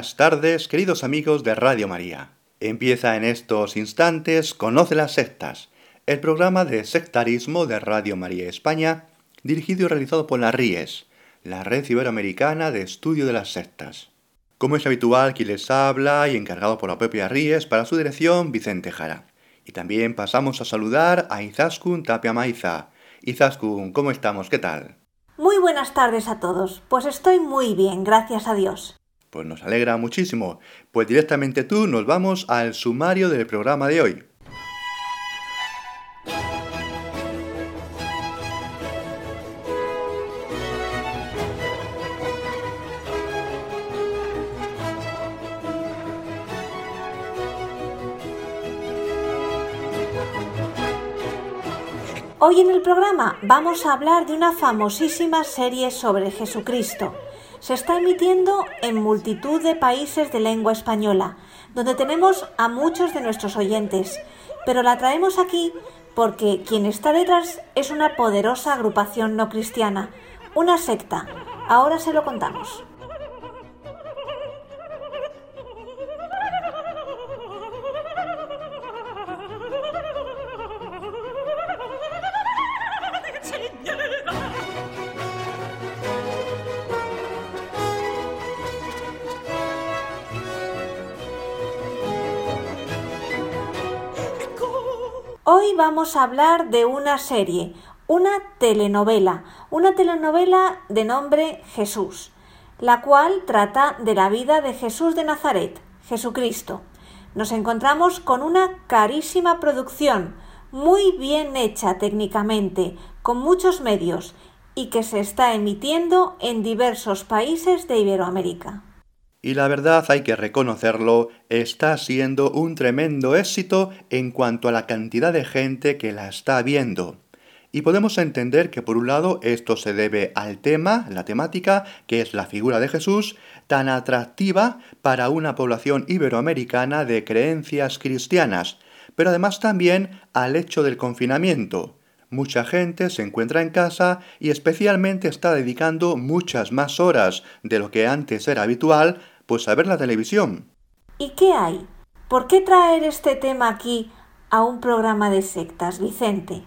Buenas tardes, queridos amigos de Radio María. Empieza en estos instantes Conoce las sectas, el programa de sectarismo de Radio María España, dirigido y realizado por la RIES, la Red Iberoamericana de Estudio de las Sectas. Como es habitual, quien les habla y encargado por la propia RIES para su dirección, Vicente Jara. Y también pasamos a saludar a Izaskun Tapia Maiza. Izaskun, ¿cómo estamos? ¿Qué tal? Muy buenas tardes a todos. Pues estoy muy bien, gracias a Dios. Pues nos alegra muchísimo. Pues directamente tú nos vamos al sumario del programa de hoy. Hoy en el programa vamos a hablar de una famosísima serie sobre Jesucristo. Se está emitiendo en multitud de países de lengua española, donde tenemos a muchos de nuestros oyentes, pero la traemos aquí porque quien está detrás es una poderosa agrupación no cristiana, una secta. Ahora se lo contamos. Hoy vamos a hablar de una serie, una telenovela, una telenovela de nombre Jesús, la cual trata de la vida de Jesús de Nazaret, Jesucristo. Nos encontramos con una carísima producción, muy bien hecha técnicamente, con muchos medios, y que se está emitiendo en diversos países de Iberoamérica. Y la verdad hay que reconocerlo, está siendo un tremendo éxito en cuanto a la cantidad de gente que la está viendo. Y podemos entender que por un lado esto se debe al tema, la temática, que es la figura de Jesús, tan atractiva para una población iberoamericana de creencias cristianas, pero además también al hecho del confinamiento. Mucha gente se encuentra en casa y especialmente está dedicando muchas más horas de lo que antes era habitual pues a ver la televisión. ¿Y qué hay? ¿Por qué traer este tema aquí a un programa de sectas, Vicente?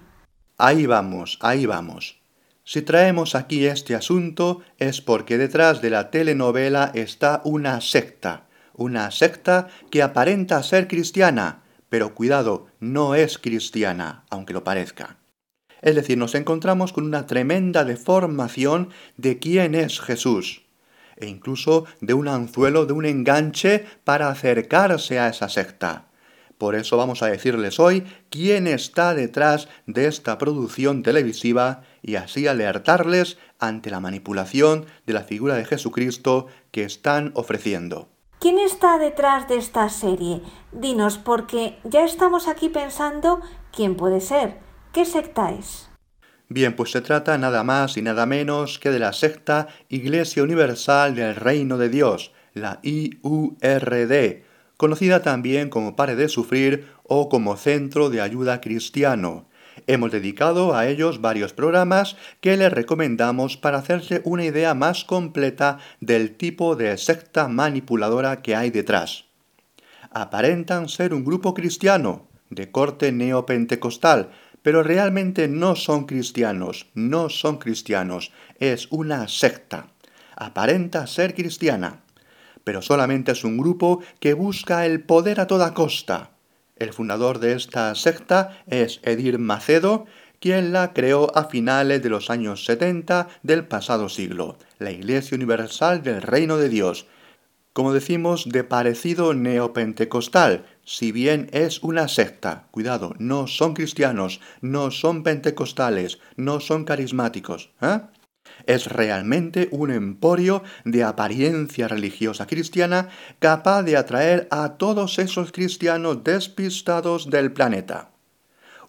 Ahí vamos, ahí vamos. Si traemos aquí este asunto es porque detrás de la telenovela está una secta, una secta que aparenta ser cristiana, pero cuidado, no es cristiana, aunque lo parezca. Es decir, nos encontramos con una tremenda deformación de quién es Jesús e incluso de un anzuelo, de un enganche para acercarse a esa secta. Por eso vamos a decirles hoy quién está detrás de esta producción televisiva y así alertarles ante la manipulación de la figura de Jesucristo que están ofreciendo. ¿Quién está detrás de esta serie? Dinos, porque ya estamos aquí pensando quién puede ser, qué secta es. Bien, pues se trata nada más y nada menos que de la secta Iglesia Universal del Reino de Dios, la IURD, conocida también como Pare de Sufrir o como Centro de Ayuda Cristiano. Hemos dedicado a ellos varios programas que les recomendamos para hacerse una idea más completa del tipo de secta manipuladora que hay detrás. Aparentan ser un grupo cristiano, de corte neopentecostal, pero realmente no son cristianos, no son cristianos, es una secta. Aparenta ser cristiana, pero solamente es un grupo que busca el poder a toda costa. El fundador de esta secta es Edir Macedo, quien la creó a finales de los años 70 del pasado siglo, la Iglesia Universal del Reino de Dios, como decimos, de parecido neopentecostal, si bien es una secta. Cuidado, no son cristianos, no son pentecostales, no son carismáticos. ¿eh? Es realmente un emporio de apariencia religiosa cristiana capaz de atraer a todos esos cristianos despistados del planeta.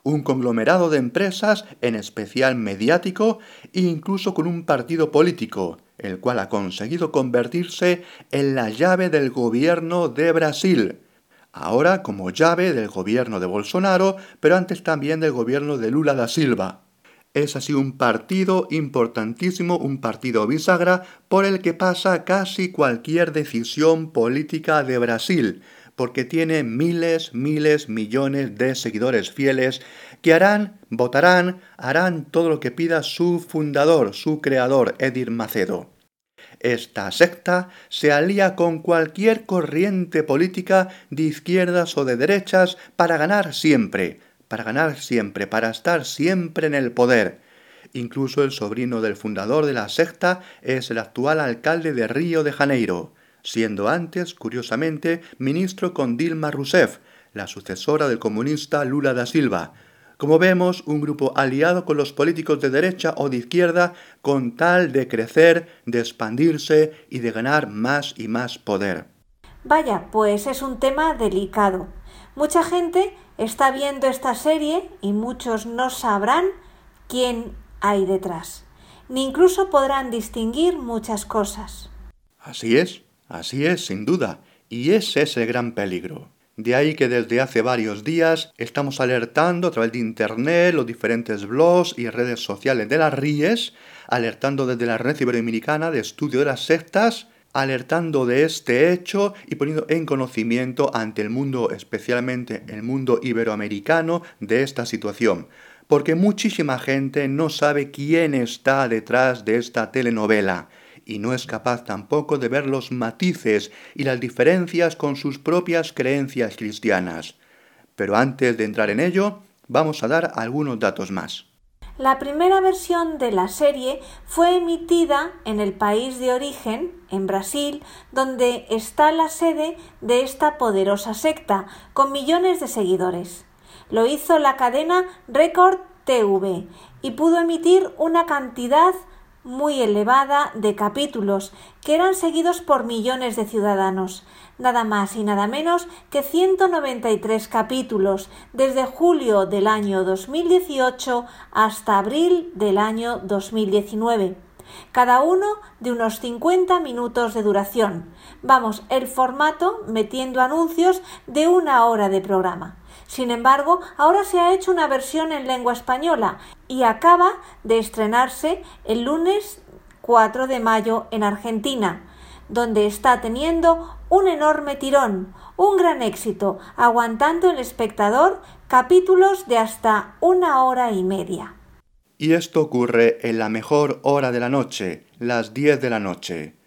Un conglomerado de empresas, en especial mediático, incluso con un partido político, el cual ha conseguido convertirse en la llave del gobierno de Brasil, ahora como llave del gobierno de Bolsonaro, pero antes también del gobierno de Lula da Silva. Es así un partido importantísimo, un partido bisagra por el que pasa casi cualquier decisión política de Brasil, porque tiene miles, miles, millones de seguidores fieles que harán, votarán, harán todo lo que pida su fundador, su creador, Edir Macedo. Esta secta se alía con cualquier corriente política de izquierdas o de derechas para ganar siempre, para ganar siempre, para estar siempre en el poder. Incluso el sobrino del fundador de la secta es el actual alcalde de Río de Janeiro, siendo antes, curiosamente, ministro con Dilma Rousseff, la sucesora del comunista Lula da Silva, como vemos, un grupo aliado con los políticos de derecha o de izquierda con tal de crecer, de expandirse y de ganar más y más poder. Vaya, pues es un tema delicado. Mucha gente está viendo esta serie y muchos no sabrán quién hay detrás, ni incluso podrán distinguir muchas cosas. Así es, así es, sin duda, y ese es el gran peligro. De ahí que desde hace varios días estamos alertando a través de Internet, los diferentes blogs y redes sociales de las RIES, alertando desde la Red Iberoamericana de Estudio de las Sectas, alertando de este hecho y poniendo en conocimiento ante el mundo, especialmente el mundo iberoamericano, de esta situación. Porque muchísima gente no sabe quién está detrás de esta telenovela y no es capaz tampoco de ver los matices y las diferencias con sus propias creencias cristianas. Pero antes de entrar en ello, vamos a dar algunos datos más. La primera versión de la serie fue emitida en el país de origen, en Brasil, donde está la sede de esta poderosa secta, con millones de seguidores. Lo hizo la cadena Record TV y pudo emitir una cantidad muy elevada de capítulos que eran seguidos por millones de ciudadanos, nada más y nada menos que 193 capítulos desde julio del año 2018 hasta abril del año 2019 cada uno de unos 50 minutos de duración. Vamos, el formato metiendo anuncios de una hora de programa. Sin embargo, ahora se ha hecho una versión en lengua española y acaba de estrenarse el lunes 4 de mayo en Argentina, donde está teniendo un enorme tirón, un gran éxito, aguantando el espectador capítulos de hasta una hora y media. Y esto ocurre en la mejor hora de la noche, las 10 de la noche.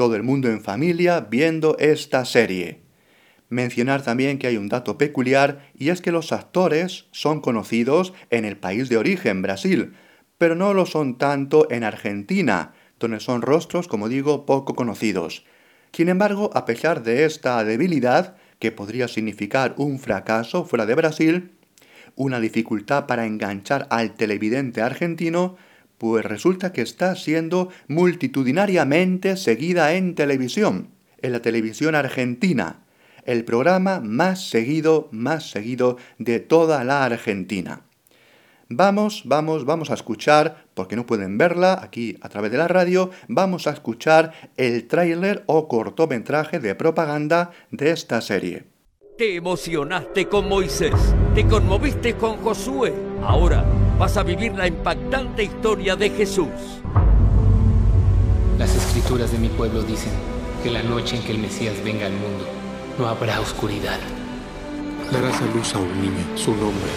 Todo el mundo en familia viendo esta serie. Mencionar también que hay un dato peculiar y es que los actores son conocidos en el país de origen, Brasil, pero no lo son tanto en Argentina, donde son rostros, como digo, poco conocidos. Sin embargo, a pesar de esta debilidad, que podría significar un fracaso fuera de Brasil, una dificultad para enganchar al televidente argentino, pues resulta que está siendo multitudinariamente seguida en televisión, en la televisión argentina, el programa más seguido, más seguido de toda la Argentina. Vamos, vamos, vamos a escuchar, porque no pueden verla aquí a través de la radio, vamos a escuchar el tráiler o cortometraje de propaganda de esta serie. Te emocionaste con Moisés, te conmoviste con Josué. Ahora vas a vivir la impactante historia de Jesús. Las escrituras de mi pueblo dicen que la noche en que el Mesías venga al mundo, no habrá oscuridad. Darás a luz a un niño. Su nombre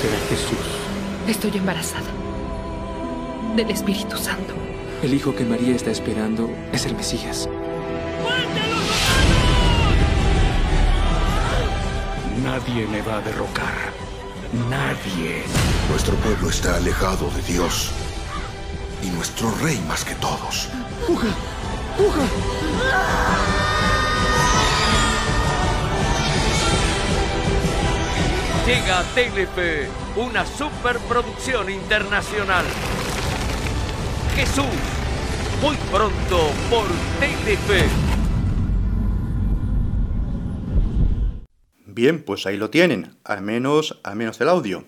será Jesús. Estoy embarazada del Espíritu Santo. El hijo que María está esperando es el Mesías. Nadie me va a derrocar. Nadie. Nuestro pueblo está alejado de Dios. Y nuestro rey más que todos. ¡Puja! ¡Puja! Llega a Telefe, una superproducción internacional. Jesús. Muy pronto por Telefe. Bien, pues ahí lo tienen, al menos, al menos el audio.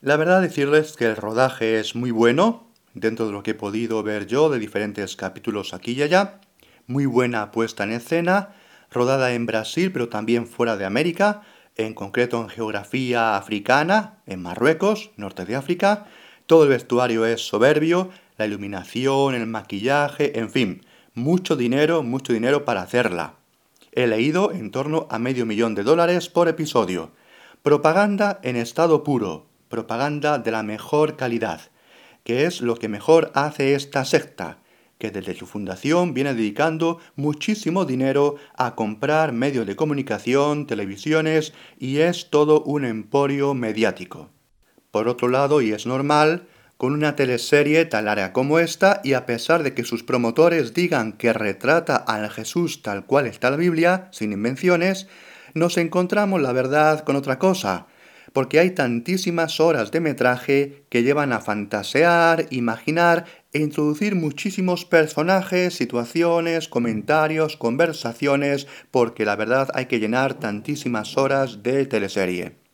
La verdad decirles que el rodaje es muy bueno, dentro de lo que he podido ver yo de diferentes capítulos aquí y allá. Muy buena puesta en escena, rodada en Brasil, pero también fuera de América, en concreto en geografía africana, en Marruecos, norte de África. Todo el vestuario es soberbio, la iluminación, el maquillaje, en fin, mucho dinero, mucho dinero para hacerla. He leído en torno a medio millón de dólares por episodio. Propaganda en estado puro, propaganda de la mejor calidad, que es lo que mejor hace esta secta, que desde su fundación viene dedicando muchísimo dinero a comprar medios de comunicación, televisiones y es todo un emporio mediático. Por otro lado, y es normal, con una teleserie tal área como esta y a pesar de que sus promotores digan que retrata al Jesús tal cual está la Biblia, sin invenciones, nos encontramos la verdad con otra cosa, porque hay tantísimas horas de metraje que llevan a fantasear, imaginar e introducir muchísimos personajes, situaciones, comentarios, conversaciones, porque la verdad hay que llenar tantísimas horas de teleserie.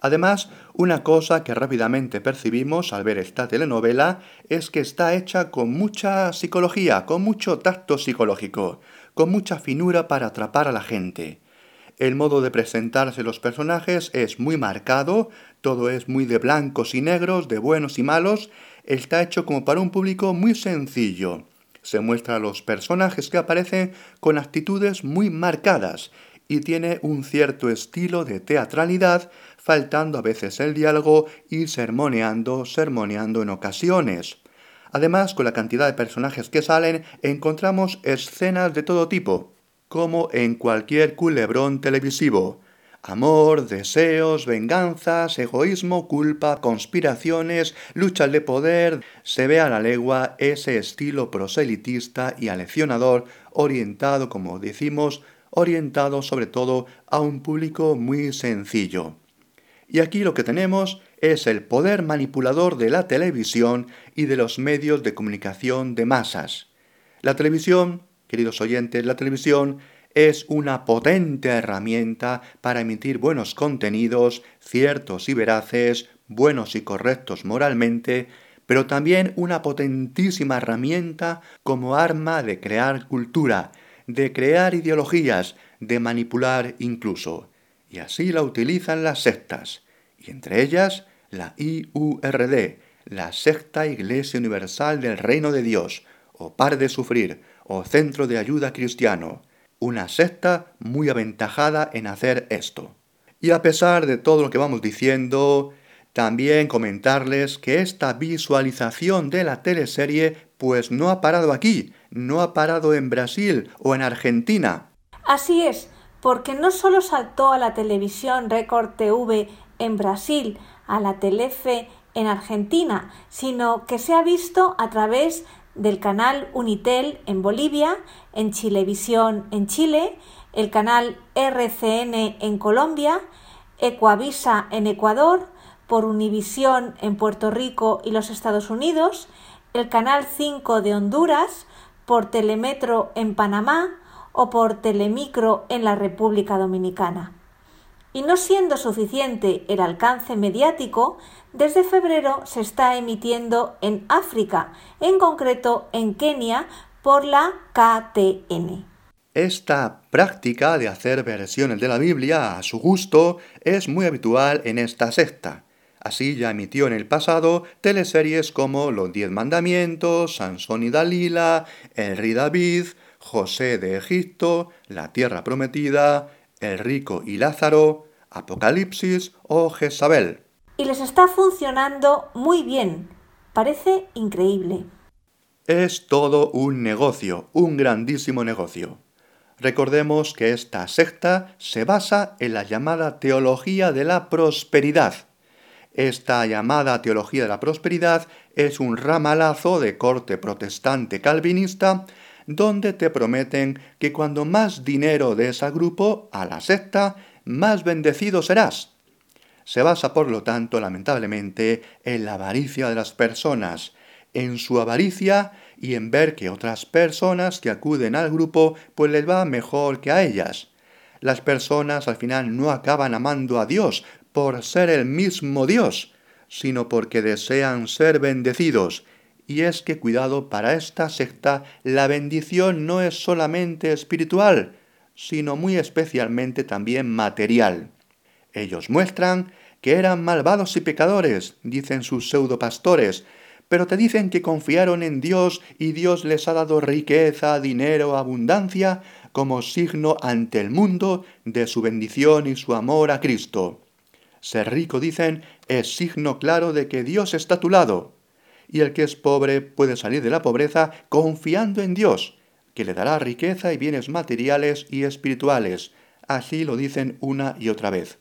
Además, una cosa que rápidamente percibimos al ver esta telenovela es que está hecha con mucha psicología, con mucho tacto psicológico, con mucha finura para atrapar a la gente. El modo de presentarse los personajes es muy marcado, todo es muy de blancos y negros, de buenos y malos, está hecho como para un público muy sencillo. Se muestra a los personajes que aparecen con actitudes muy marcadas y tiene un cierto estilo de teatralidad faltando a veces el diálogo y sermoneando, sermoneando en ocasiones. Además, con la cantidad de personajes que salen, encontramos escenas de todo tipo, como en cualquier culebrón televisivo. Amor, deseos, venganzas, egoísmo, culpa, conspiraciones, luchas de poder, se ve a la legua ese estilo proselitista y aleccionador orientado, como decimos, orientado sobre todo a un público muy sencillo. Y aquí lo que tenemos es el poder manipulador de la televisión y de los medios de comunicación de masas. La televisión, queridos oyentes, la televisión es una potente herramienta para emitir buenos contenidos, ciertos y veraces, buenos y correctos moralmente, pero también una potentísima herramienta como arma de crear cultura, de crear ideologías, de manipular incluso y así la utilizan las sectas, y entre ellas la IURD, la secta Iglesia Universal del Reino de Dios, o Par de Sufrir, o Centro de Ayuda Cristiano, una secta muy aventajada en hacer esto. Y a pesar de todo lo que vamos diciendo, también comentarles que esta visualización de la teleserie pues no ha parado aquí, no ha parado en Brasil o en Argentina. Así es, porque no solo saltó a la televisión Record TV en Brasil, a la Telefe en Argentina, sino que se ha visto a través del canal Unitel en Bolivia, en Chilevisión en Chile, el canal RCN en Colombia, Ecuavisa en Ecuador, por Univisión en Puerto Rico y los Estados Unidos, el canal 5 de Honduras, por Telemetro en Panamá, o por telemicro en la República Dominicana. Y no siendo suficiente el alcance mediático, desde febrero se está emitiendo en África, en concreto en Kenia, por la KTN. Esta práctica de hacer versiones de la Biblia a su gusto es muy habitual en esta secta. Así ya emitió en el pasado teleseries como Los Diez Mandamientos, Sansón y Dalila, El Rey David, José de Egipto, la tierra prometida, el rico y Lázaro, Apocalipsis o Jezabel. Y les está funcionando muy bien. Parece increíble. Es todo un negocio, un grandísimo negocio. Recordemos que esta secta se basa en la llamada teología de la prosperidad. Esta llamada teología de la prosperidad es un ramalazo de corte protestante calvinista donde te prometen que cuando más dinero des a grupo, a la secta, más bendecido serás. Se basa, por lo tanto, lamentablemente, en la avaricia de las personas, en su avaricia y en ver que otras personas que acuden al grupo pues les va mejor que a ellas. Las personas al final no acaban amando a Dios por ser el mismo Dios, sino porque desean ser bendecidos. Y es que cuidado, para esta secta la bendición no es solamente espiritual, sino muy especialmente también material. Ellos muestran que eran malvados y pecadores, dicen sus pseudopastores, pero te dicen que confiaron en Dios y Dios les ha dado riqueza, dinero, abundancia, como signo ante el mundo de su bendición y su amor a Cristo. Ser rico, dicen, es signo claro de que Dios está a tu lado, y el que es pobre puede salir de la pobreza confiando en Dios, que le dará riqueza y bienes materiales y espirituales. Así lo dicen una y otra vez.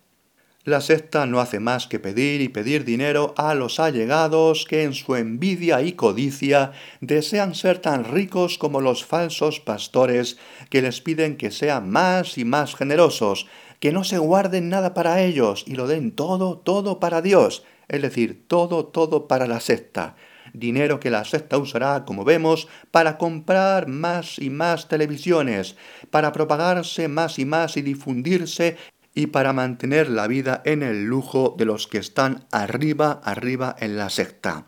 La secta no hace más que pedir y pedir dinero a los allegados que en su envidia y codicia desean ser tan ricos como los falsos pastores que les piden que sean más y más generosos, que no se guarden nada para ellos y lo den todo, todo para Dios, es decir, todo, todo para la secta. Dinero que la secta usará, como vemos, para comprar más y más televisiones, para propagarse más y más y difundirse y para mantener la vida en el lujo de los que están arriba, arriba en la secta.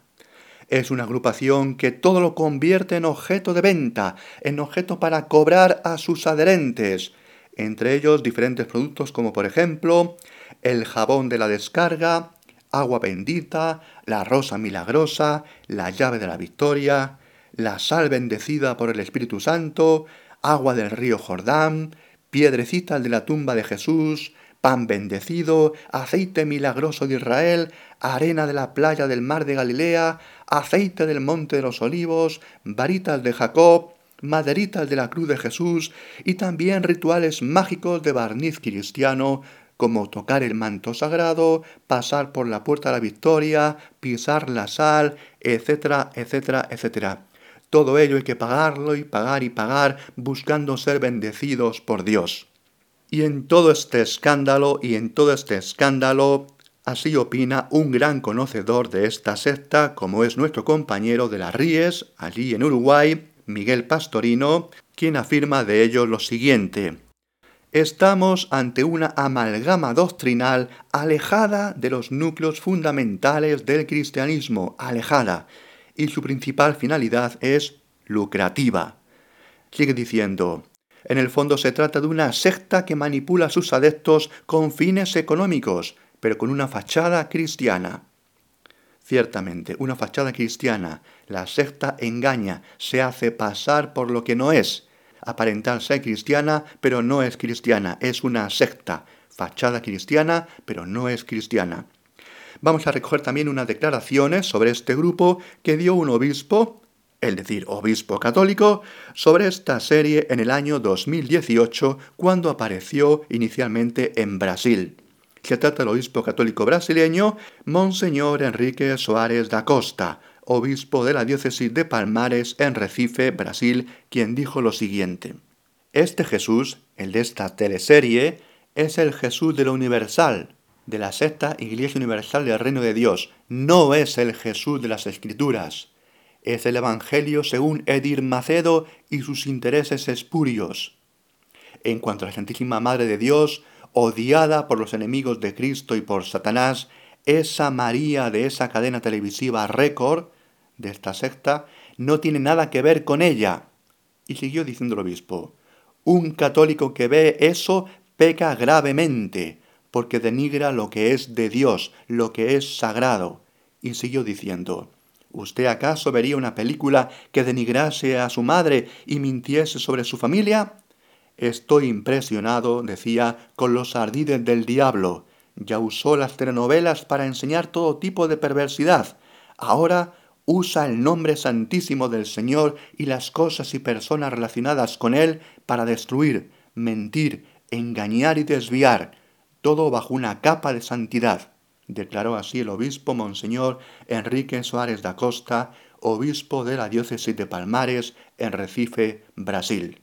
Es una agrupación que todo lo convierte en objeto de venta, en objeto para cobrar a sus adherentes, entre ellos diferentes productos como por ejemplo el jabón de la descarga, agua bendita, la rosa milagrosa, la llave de la victoria, la sal bendecida por el Espíritu Santo, agua del río Jordán, piedrecitas de la tumba de Jesús, pan bendecido, aceite milagroso de Israel, arena de la playa del mar de Galilea, aceite del monte de los olivos, varitas de Jacob, maderitas de la cruz de Jesús y también rituales mágicos de barniz cristiano como tocar el manto sagrado, pasar por la puerta de la victoria, pisar la sal, etcétera, etcétera, etcétera. Todo ello hay que pagarlo y pagar y pagar buscando ser bendecidos por Dios. Y en todo este escándalo y en todo este escándalo, así opina un gran conocedor de esta secta, como es nuestro compañero de las Ríes, allí en Uruguay, Miguel Pastorino, quien afirma de ello lo siguiente. Estamos ante una amalgama doctrinal alejada de los núcleos fundamentales del cristianismo, alejada, y su principal finalidad es lucrativa. Sigue diciendo, en el fondo se trata de una secta que manipula a sus adeptos con fines económicos, pero con una fachada cristiana. Ciertamente, una fachada cristiana, la secta engaña, se hace pasar por lo que no es, aparentar ser cristiana, pero no es cristiana, es una secta, fachada cristiana, pero no es cristiana. Vamos a recoger también unas declaraciones sobre este grupo que dio un obispo, es decir, obispo católico, sobre esta serie en el año 2018 cuando apareció inicialmente en Brasil. Se trata del obispo católico brasileño Monseñor Enrique Soares da Costa, obispo de la diócesis de Palmares en Recife, Brasil, quien dijo lo siguiente. Este Jesús, el de esta teleserie, es el Jesús de lo universal, de la secta Iglesia Universal del Reino de Dios. No es el Jesús de las Escrituras. Es el Evangelio según Edir Macedo y sus intereses espurios. En cuanto a la Santísima Madre de Dios, odiada por los enemigos de Cristo y por Satanás, esa María de esa cadena televisiva récord de esta secta no tiene nada que ver con ella. Y siguió diciendo el obispo, un católico que ve eso peca gravemente, porque denigra lo que es de Dios, lo que es sagrado. Y siguió diciendo, ¿Usted acaso vería una película que denigrase a su madre y mintiese sobre su familia? Estoy impresionado, decía, con los ardides del diablo. Ya usó las telenovelas para enseñar todo tipo de perversidad. Ahora usa el nombre santísimo del Señor y las cosas y personas relacionadas con Él para destruir, mentir, engañar y desviar, todo bajo una capa de santidad, declaró así el obispo Monseñor Enrique Suárez da Costa, obispo de la diócesis de Palmares, en Recife, Brasil.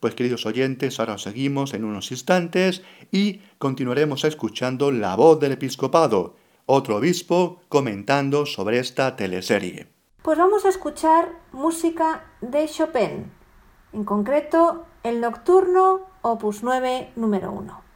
Pues queridos oyentes, ahora seguimos en unos instantes y continuaremos escuchando la voz del episcopado, otro obispo comentando sobre esta teleserie. Pues vamos a escuchar música de Chopin, en concreto el Nocturno Opus 9 número 1.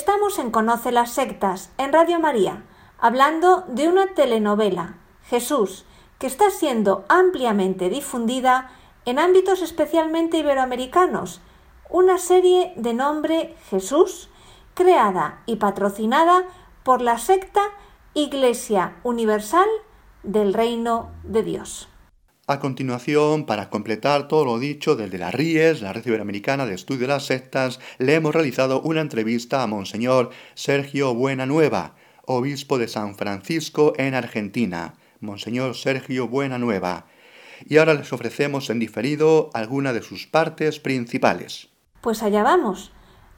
Estamos en Conoce las Sectas, en Radio María, hablando de una telenovela, Jesús, que está siendo ampliamente difundida en ámbitos especialmente iberoamericanos, una serie de nombre Jesús, creada y patrocinada por la secta Iglesia Universal del Reino de Dios. A continuación, para completar todo lo dicho desde la RIES, la Red Iberoamericana de Estudio de las Sectas, le hemos realizado una entrevista a Monseñor Sergio Buenanueva, obispo de San Francisco en Argentina. Monseñor Sergio Buenanueva. Y ahora les ofrecemos en diferido alguna de sus partes principales. Pues allá vamos.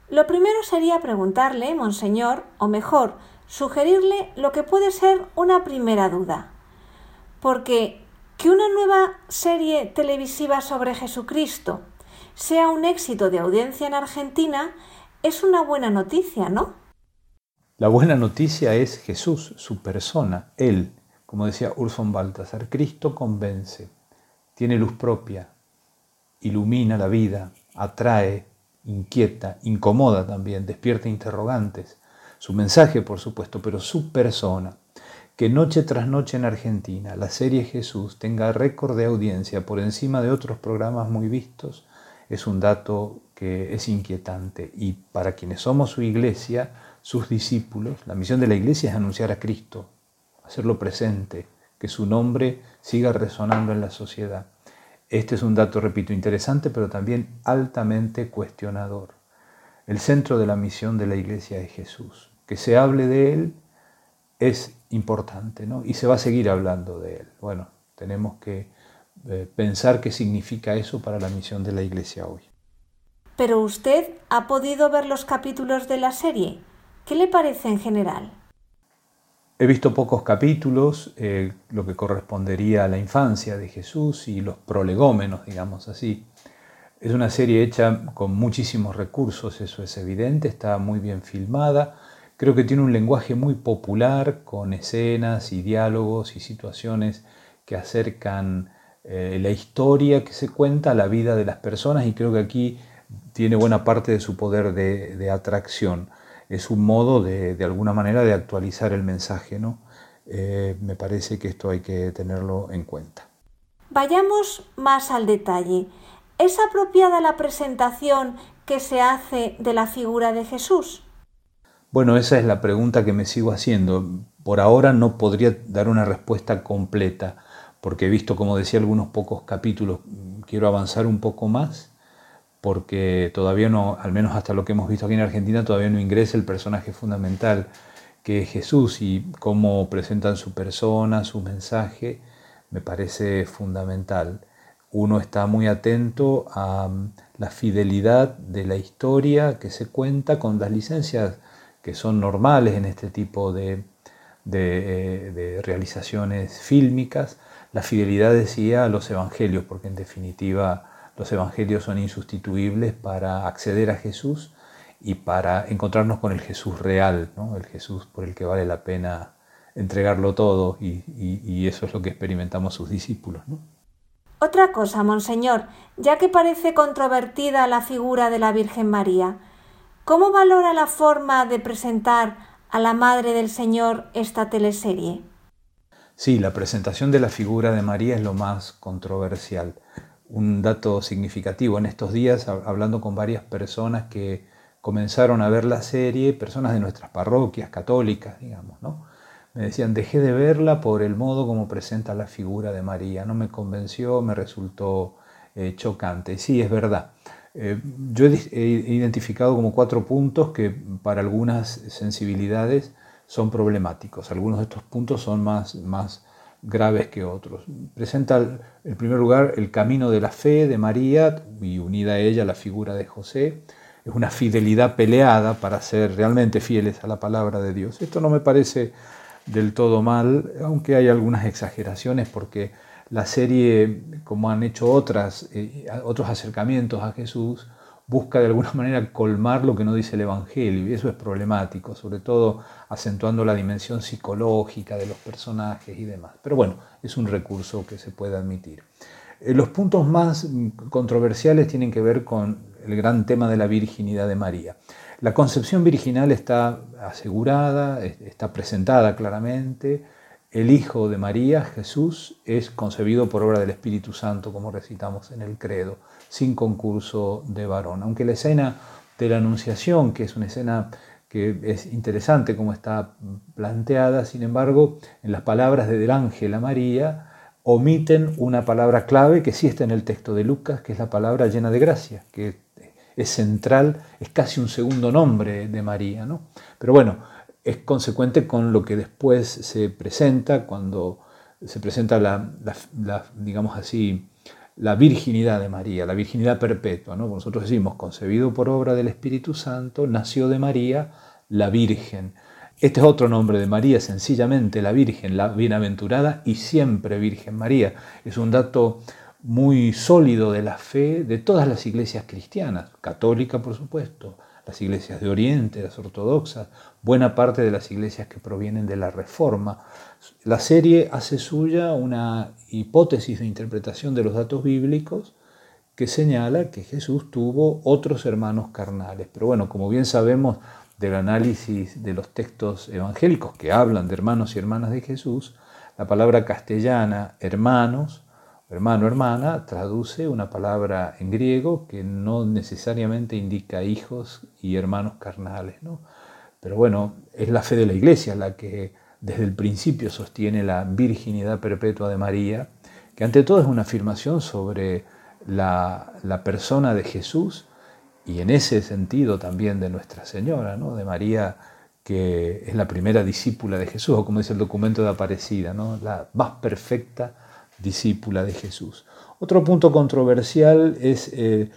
Lo primero sería preguntarle, Monseñor, o mejor, sugerirle lo que puede ser una primera duda. Porque que una nueva serie televisiva sobre Jesucristo sea un éxito de audiencia en Argentina es una buena noticia, ¿no? La buena noticia es Jesús, su persona, Él, como decía Urson Baltasar, Cristo convence, tiene luz propia, ilumina la vida, atrae, inquieta, incomoda también, despierta interrogantes. Su mensaje, por supuesto, pero su persona que noche tras noche en Argentina la serie Jesús tenga récord de audiencia por encima de otros programas muy vistos es un dato que es inquietante y para quienes somos su iglesia, sus discípulos, la misión de la iglesia es anunciar a Cristo, hacerlo presente, que su nombre siga resonando en la sociedad. Este es un dato, repito, interesante, pero también altamente cuestionador. El centro de la misión de la iglesia es Jesús. Que se hable de Él es importante, ¿no? Y se va a seguir hablando de él. Bueno, tenemos que eh, pensar qué significa eso para la misión de la Iglesia hoy. Pero usted ha podido ver los capítulos de la serie. ¿Qué le parece en general? He visto pocos capítulos, eh, lo que correspondería a la infancia de Jesús y los prolegómenos, digamos así. Es una serie hecha con muchísimos recursos, eso es evidente, está muy bien filmada, Creo que tiene un lenguaje muy popular con escenas y diálogos y situaciones que acercan eh, la historia que se cuenta a la vida de las personas y creo que aquí tiene buena parte de su poder de, atracción. Es un modo de, de, alguna manera de actualizar el mensaje, ¿no? Eh, me parece que esto hay que tenerlo en cuenta. Vayamos más al detalle. ¿Es apropiada la presentación que se hace de la figura de Jesús? Bueno, esa es la pregunta que me sigo haciendo. Por ahora no podría dar una respuesta completa, porque he visto, como decía, algunos pocos capítulos. Quiero avanzar un poco más, porque todavía no, al menos hasta lo que hemos visto aquí en Argentina, todavía no ingresa el personaje fundamental, que es Jesús, y cómo presentan su persona, su mensaje, me parece fundamental. Uno está muy atento a la fidelidad de la historia que se cuenta con las licencias que son normales en este tipo de, de, realizaciones fílmicas, la fidelidad decía a los evangelios, porque en definitiva los evangelios son insustituibles para acceder a Jesús y para encontrarnos con el Jesús real, el Jesús por el que vale la pena entregarlo todo y, eso es lo que experimentamos sus discípulos. Otra cosa, Monseñor, ya que parece controvertida la figura de la Virgen María, ¿cómo valora la forma de presentar a la Madre del Señor esta teleserie? Sí, la presentación de la figura de María es lo más controversial. Un dato significativo en estos días, hablando con varias personas que comenzaron a ver la serie, personas de nuestras parroquias católicas, digamos, ¿no? Me decían, dejé de verla por el modo como presenta la figura de María, no me convenció, me resultó eh, chocante. Sí, es verdad. Eh, yo he, identificado como cuatro puntos que para algunas sensibilidades son problemáticos. Algunos de estos puntos son más, más graves que otros. Presenta, en primer lugar, el camino de la fe de María y unida a ella la figura de José. Es una fidelidad peleada para ser realmente fieles a la palabra de Dios. Esto no me parece del todo mal, aunque hay algunas exageraciones porque la serie, como han hecho otras, eh, otros acercamientos a Jesús, busca de alguna manera colmar lo que no dice el Evangelio y eso es problemático, sobre todo acentuando la dimensión psicológica de los personajes y demás. Pero bueno, es un recurso que se puede admitir. Eh, los puntos más controversiales tienen que ver con el gran tema de la virginidad de María. La concepción virginal está asegurada, está presentada claramente. El Hijo de María, Jesús, es concebido por obra del Espíritu Santo, como recitamos en el credo, sin concurso de varón. Aunque la escena de la Anunciación, que es una escena que es interesante como está planteada, sin embargo, en las palabras del ángel a María, omiten una palabra clave que sí está en el texto de Lucas, que es la palabra llena de gracia, que es central, es casi un segundo nombre de María. ¿no? Pero bueno, es consecuente con lo que después se presenta cuando se presenta la, digamos así, la virginidad de María, la virginidad perpetua. ¿no? Nosotros decimos, concebido por obra del Espíritu Santo, nació de María la Virgen. Este es otro nombre de María, sencillamente la Virgen, la bienaventurada y siempre Virgen María. Es un dato muy sólido de la fe de todas las iglesias cristianas, católica por supuesto, las iglesias de Oriente, las ortodoxas, buena parte de las iglesias que provienen de la Reforma. La serie hace suya una hipótesis de interpretación de los datos bíblicos que señala que Jesús tuvo otros hermanos carnales. Pero bueno, como bien sabemos del análisis de los textos evangélicos que hablan de hermanos y hermanas de Jesús, la palabra castellana hermanos hermano, hermana, traduce una palabra en griego que no necesariamente indica hijos y hermanos carnales. ¿no? Pero bueno, es la fe de la Iglesia la que desde el principio sostiene la virginidad perpetua de María, que ante todo es una afirmación sobre la, persona de Jesús y en ese sentido también de Nuestra Señora, ¿no? de María que es la primera discípula de Jesús, o como dice el documento de Aparecida, ¿no? la más perfecta discípula de Jesús. Otro punto controversial es, eh,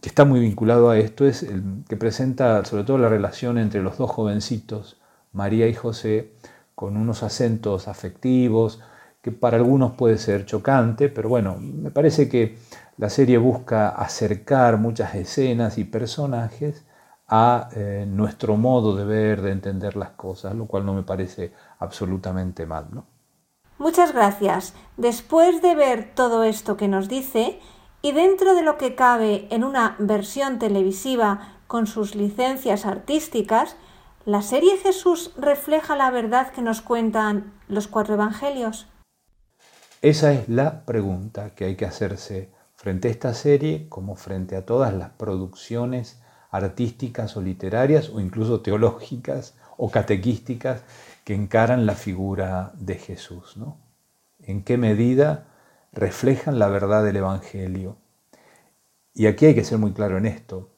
que está muy vinculado a esto, es el que presenta sobre todo la relación entre los dos jovencitos, María y José, con unos acentos afectivos, que para algunos puede ser chocante, pero bueno, me parece que la serie busca acercar muchas escenas y personajes a eh, nuestro modo de ver, de entender las cosas, lo cual no me parece absolutamente mal. ¿no? Muchas gracias. Después de ver todo esto que nos dice, y dentro de lo que cabe en una versión televisiva con sus licencias artísticas, ¿la serie Jesús refleja la verdad que nos cuentan los cuatro evangelios? Esa es la pregunta que hay que hacerse frente a esta serie como frente a todas las producciones artísticas o literarias o incluso teológicas o catequísticas que encaran la figura de Jesús. ¿no? ¿En qué medida reflejan la verdad del Evangelio? Y aquí hay que ser muy claro en esto.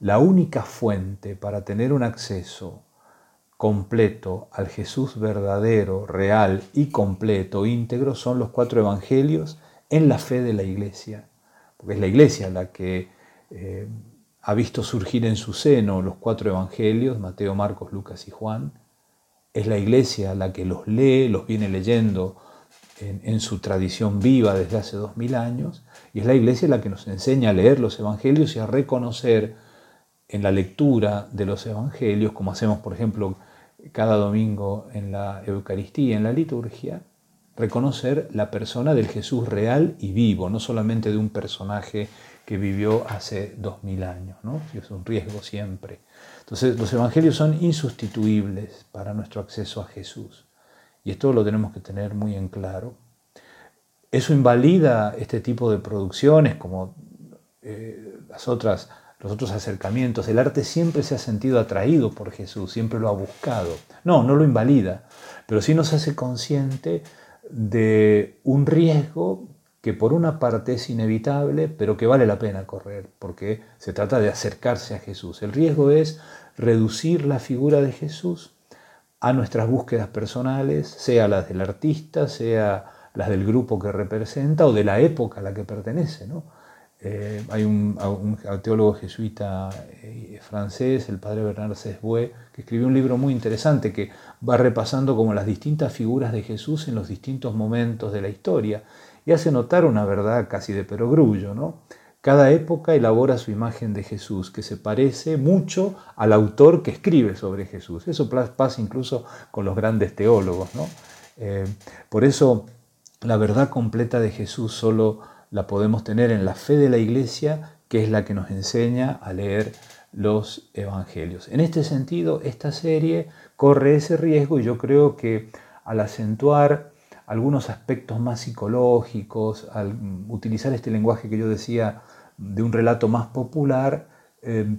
La única fuente para tener un acceso completo al Jesús verdadero, real y completo, íntegro, son los cuatro evangelios en la fe de la iglesia. Porque es la iglesia la que eh, ha visto surgir en su seno los cuatro evangelios, Mateo, Marcos, Lucas y Juan, es la iglesia la que los lee, los viene leyendo en, su tradición viva desde hace dos mil años, y es la iglesia la que nos enseña a leer los evangelios y a reconocer en la lectura de los evangelios, como hacemos por ejemplo cada domingo en la Eucaristía, en la liturgia, reconocer la persona del Jesús real y vivo, no solamente de un personaje que vivió hace dos mil años, ¿no? es un riesgo siempre. Entonces los evangelios son insustituibles para nuestro acceso a Jesús. Y esto lo tenemos que tener muy en claro. Eso invalida este tipo de producciones como eh, las otras, los otros acercamientos. El arte siempre se ha sentido atraído por Jesús, siempre lo ha buscado. No, no lo invalida, pero sí nos hace consciente de un riesgo que por una parte es inevitable, pero que vale la pena correr, porque se trata de acercarse a Jesús. El riesgo es reducir la figura de Jesús a nuestras búsquedas personales, sea las del artista, sea las del grupo que representa o de la época a la que pertenece. ¿no? Eh, hay un, teólogo jesuita eh, francés, el padre Bernard Sesbue, que escribió un libro muy interesante que va repasando como las distintas figuras de Jesús en los distintos momentos de la historia y hace notar una verdad casi de perogrullo. ¿no? Cada época elabora su imagen de Jesús, que se parece mucho al autor que escribe sobre Jesús. Eso pasa incluso con los grandes teólogos. ¿no? Eh, por eso la verdad completa de Jesús solo la podemos tener en la fe de la iglesia, que es la que nos enseña a leer los evangelios. En este sentido, esta serie corre ese riesgo y yo creo que al acentuar algunos aspectos más psicológicos, al utilizar este lenguaje que yo decía de un relato más popular, eh,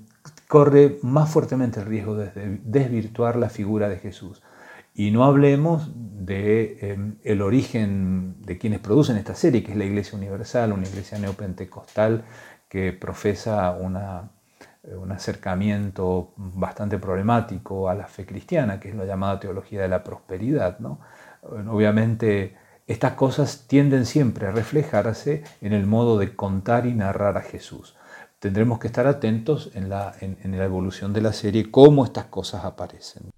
corre más fuertemente el riesgo de desvirtuar la figura de Jesús. Y no hablemos de eh, el origen de quienes producen esta serie, que es la Iglesia Universal, una iglesia neopentecostal que profesa una, eh, un acercamiento bastante problemático a la fe cristiana, que es la llamada teología de la prosperidad. ¿no? Obviamente estas cosas tienden siempre a reflejarse en el modo de contar y narrar a Jesús. Tendremos que estar atentos en la, en, la evolución de la serie, cómo estas cosas aparecen.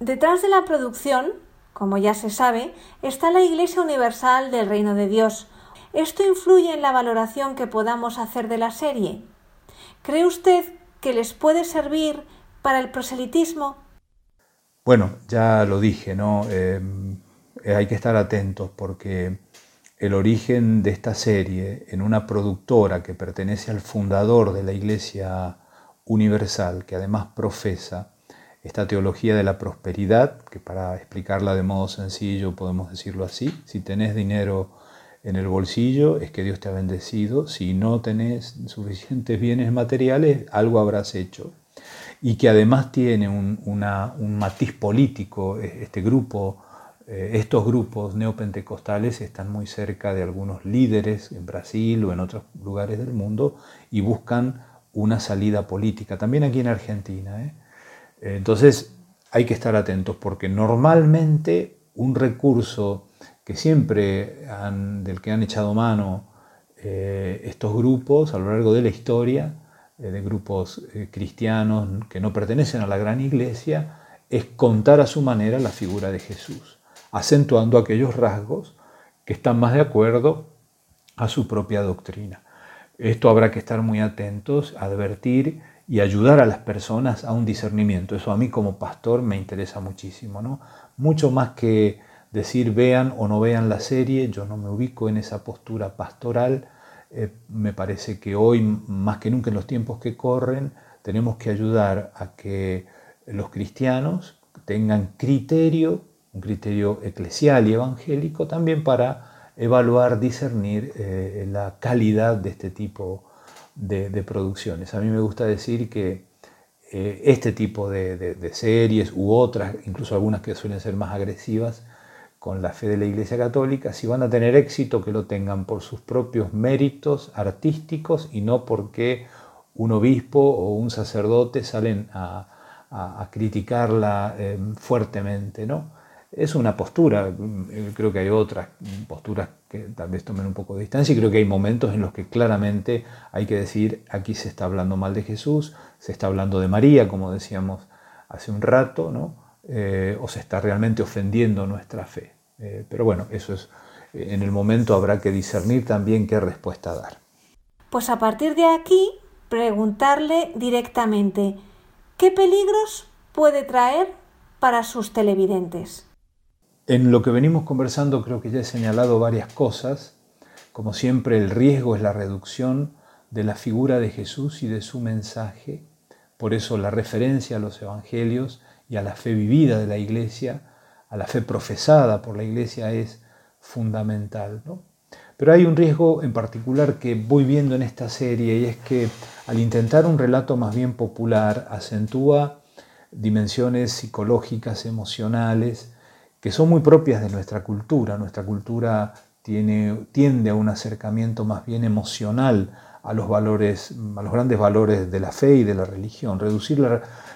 Detrás de la producción, como ya se sabe, está la Iglesia Universal del Reino de Dios. ¿Esto influye en la valoración que podamos hacer de la serie? ¿Cree usted que les puede servir para el proselitismo? Bueno, ya lo dije, ¿no? Eh, eh, hay que estar atentos porque el origen de esta serie en una productora que pertenece al fundador de la Iglesia Universal, que además profesa esta teología de la prosperidad, que para explicarla de modo sencillo podemos decirlo así, si tenés dinero en el bolsillo es que Dios te ha bendecido, si no tenés suficientes bienes materiales, algo habrás hecho. Y que además tiene un, un matiz político, este grupo eh, estos grupos neopentecostales están muy cerca de algunos líderes en Brasil o en otros lugares del mundo y buscan una salida política, también aquí en Argentina. ¿eh? Entonces hay que estar atentos porque normalmente un recurso que siempre del que han echado mano eh, estos grupos a lo largo de la historia, de grupos cristianos que no pertenecen a la gran iglesia, es contar a su manera la figura de Jesús acentuando aquellos rasgos que están más de acuerdo a su propia doctrina. Esto habrá que estar muy atentos, advertir y ayudar a las personas a un discernimiento. Eso a mí como pastor me interesa muchísimo, ¿no? Mucho más que decir vean o no vean la serie, yo no me ubico en esa postura pastoral. Eh, me parece que hoy, más que nunca en los tiempos que corren, tenemos que ayudar a que los cristianos tengan criterio un criterio eclesial y evangélico también para evaluar, discernir eh, la calidad de este tipo de, producciones. A mí me gusta decir que eh, este tipo de, series u otras, incluso algunas que suelen ser más agresivas, con la fe de la Iglesia Católica, si van a tener éxito, que lo tengan por sus propios méritos artísticos y no porque un obispo o un sacerdote salen a, criticarla eh, fuertemente, ¿no? Es una postura, eh, creo que hay otras posturas que tal vez tomen un poco de distancia y creo que hay momentos en los que claramente hay que decir, aquí se está hablando mal de Jesús, se está hablando de María, como decíamos hace un rato, ¿no? o se está realmente ofendiendo nuestra fe. pero bueno, eso es, en el momento habrá que discernir también qué respuesta dar. Pues a partir de aquí, preguntarle directamente, ¿qué peligros puede traer para sus televidentes? En lo que venimos conversando creo que ya he señalado varias cosas. Como siempre, el riesgo es la reducción de la figura de Jesús y de su mensaje. Por eso la referencia a los evangelios y a la fe vivida de la iglesia, a la fe profesada por la iglesia es fundamental. Pero hay un riesgo en particular que voy viendo en esta serie y es que al intentar un relato más bien popular acentúa dimensiones psicológicas, emocionales, que son muy propias de nuestra cultura. Nuestra cultura tiene, tiende a un acercamiento más bien emocional a los valores, a los grandes valores de la fe y de la religión. Reducir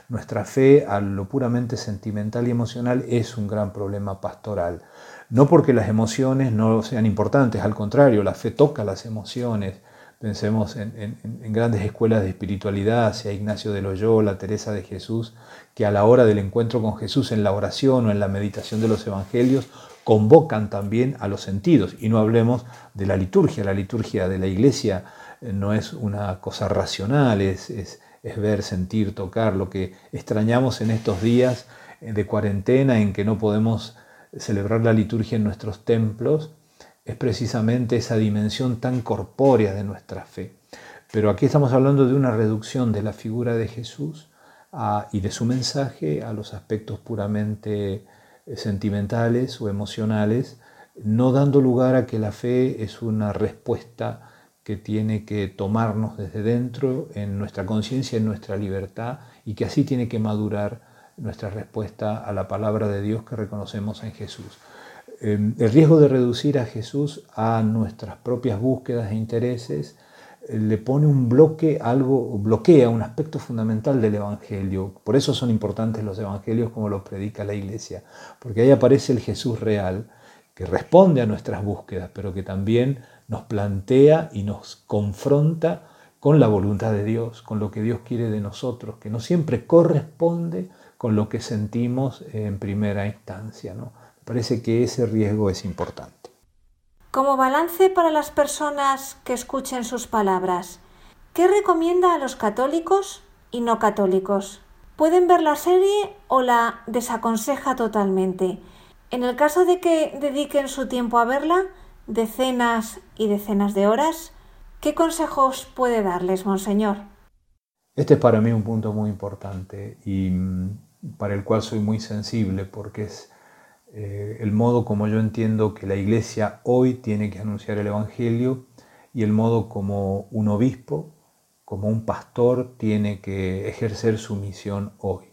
nuestra fe a lo puramente sentimental y emocional es un gran problema pastoral. No porque las emociones no sean importantes, al contrario, la fe toca las emociones. Pensemos en, grandes escuelas de espiritualidad, sea Ignacio de Loyola, Teresa de Jesús, que a la hora del encuentro con Jesús en la oración o en la meditación de los evangelios convocan también a los sentidos. Y no hablemos de la liturgia. La liturgia de la iglesia eh, no es una cosa racional, es, es, ver, sentir, tocar. Lo que extrañamos en estos días eh, de cuarentena en que no podemos celebrar la liturgia en nuestros templos es precisamente esa dimensión tan corpórea de nuestra fe. Pero aquí estamos hablando de una reducción de la figura de Jesús y de su mensaje a los aspectos puramente eh, sentimentales o emocionales, no dando lugar a que la fe es una respuesta que tiene que tomarnos desde dentro, en nuestra conciencia, en nuestra libertad, y que así tiene que madurar nuestra respuesta a la palabra de Dios que reconocemos en Jesús. Em, el riesgo de reducir a Jesús a nuestras propias búsquedas e intereses le pone un bloque, algo, bloquea un aspecto fundamental del Evangelio. Por eso son importantes los Evangelios como los predica la Iglesia, porque ahí aparece el Jesús real, que responde a nuestras búsquedas, pero que también nos plantea y nos confronta con la voluntad de Dios, con lo que Dios quiere de nosotros, que no siempre corresponde con lo que sentimos en primera instancia. ¿no? Parece que ese riesgo es importante. Como balance para las personas que escuchen sus palabras, ¿qué recomienda a los católicos y no católicos? ¿Pueden ver la serie o la desaconseja totalmente? En el caso de que dediquen su tiempo a verla, decenas y decenas de horas, ¿qué consejos puede darles, Monseñor? Este es para mí un punto muy importante y mm, para el cual soy muy sensible porque es eh, el modo como yo entiendo que la iglesia hoy tiene que anunciar el Evangelio y el modo como un obispo, como un pastor, tiene que ejercer su misión hoy,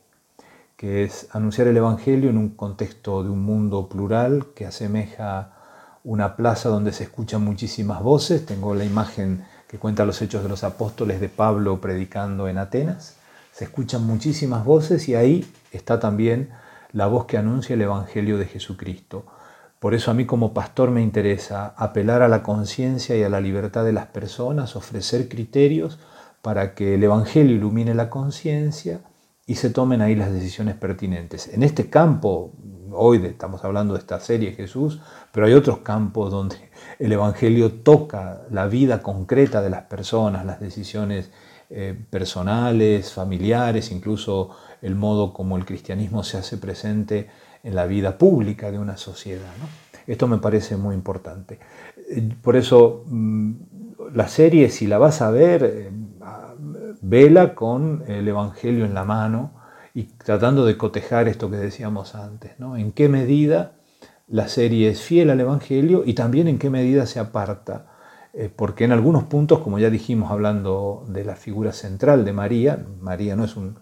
que es anunciar el Evangelio en un contexto de un mundo plural que asemeja una plaza donde se escuchan muchísimas voces. Tengo la imagen que cuenta los hechos de los apóstoles de Pablo predicando en Atenas. Se escuchan muchísimas voces y ahí está también la voz que anuncia el Evangelio de Jesucristo. Por eso a mí como pastor me interesa apelar a la conciencia y a la libertad de las personas, ofrecer criterios para que el Evangelio ilumine la conciencia y se tomen ahí las decisiones pertinentes. En este campo, hoy estamos hablando de esta serie Jesús, pero hay otros campos donde el Evangelio toca la vida concreta de las personas, las decisiones eh, personales, familiares, incluso el modo como el cristianismo se hace presente en la vida pública de una sociedad. Esto me parece muy importante. Eh, por eso mm, la serie, si la vas a ver, eh, vela con el Evangelio en la mano y tratando de cotejar esto que decíamos antes, ¿no? En qué medida la serie es fiel al Evangelio y también en qué medida se aparta eh, porque en algunos puntos, como ya dijimos hablando de la figura central de María, María no es un,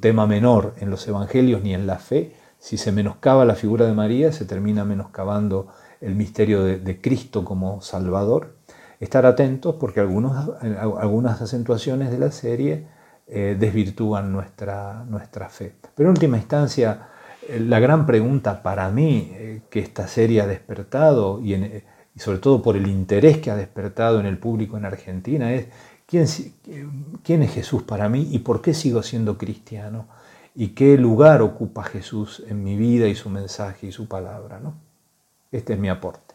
tema menor en los evangelios ni en la fe, si se menoscaba la figura de María, se termina menoscabando el misterio de, Cristo como Salvador. Estar atentos porque algunas acentuaciones de la serie eh, desvirtúan nuestra, nuestra fe. Pero en última instancia, eh, la gran pregunta para mí que esta serie ha despertado y y sobre todo por el interés que ha despertado en el público en Argentina, es quién, quién es Jesús para mí y por qué sigo siendo cristiano. y qué lugar ocupa Jesús en mi vida y su mensaje y su palabra. ¿no? Este es mi aporte.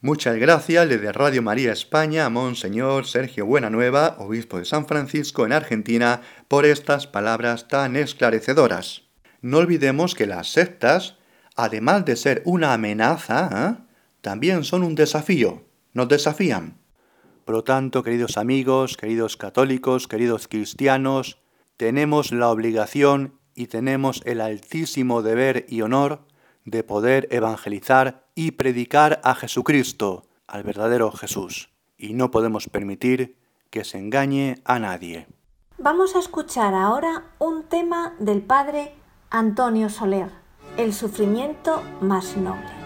Muchas gracias desde Radio María España a Monseñor Sergio Buenanueva, obispo de San Francisco en Argentina, por estas palabras tan esclarecedoras. No olvidemos que las sectas, además de ser una amenaza, ¿eh? también son un desafío, nos desafían. Por lo tanto, queridos amigos, queridos católicos, queridos cristianos, tenemos la obligación y tenemos el altísimo deber y honor de poder evangelizar y predicar a Jesucristo, al verdadero Jesús. Y no podemos permitir que se engañe a nadie. Vamos a escuchar ahora un tema del padre Antonio Soler, El sufrimiento más noble.